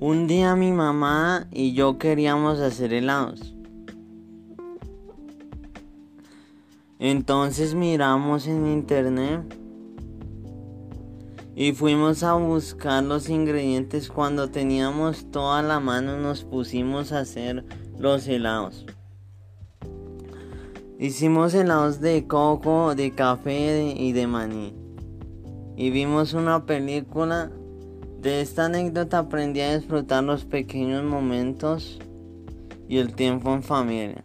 Un día mi mamá y yo queríamos hacer helados. Entonces miramos en internet y fuimos a buscar los ingredientes. Cuando teníamos toda la mano nos pusimos a hacer los helados. Hicimos helados de coco, de café y de maní. Y vimos una película. De esta anécdota aprendí a disfrutar los pequeños momentos y el tiempo en familia.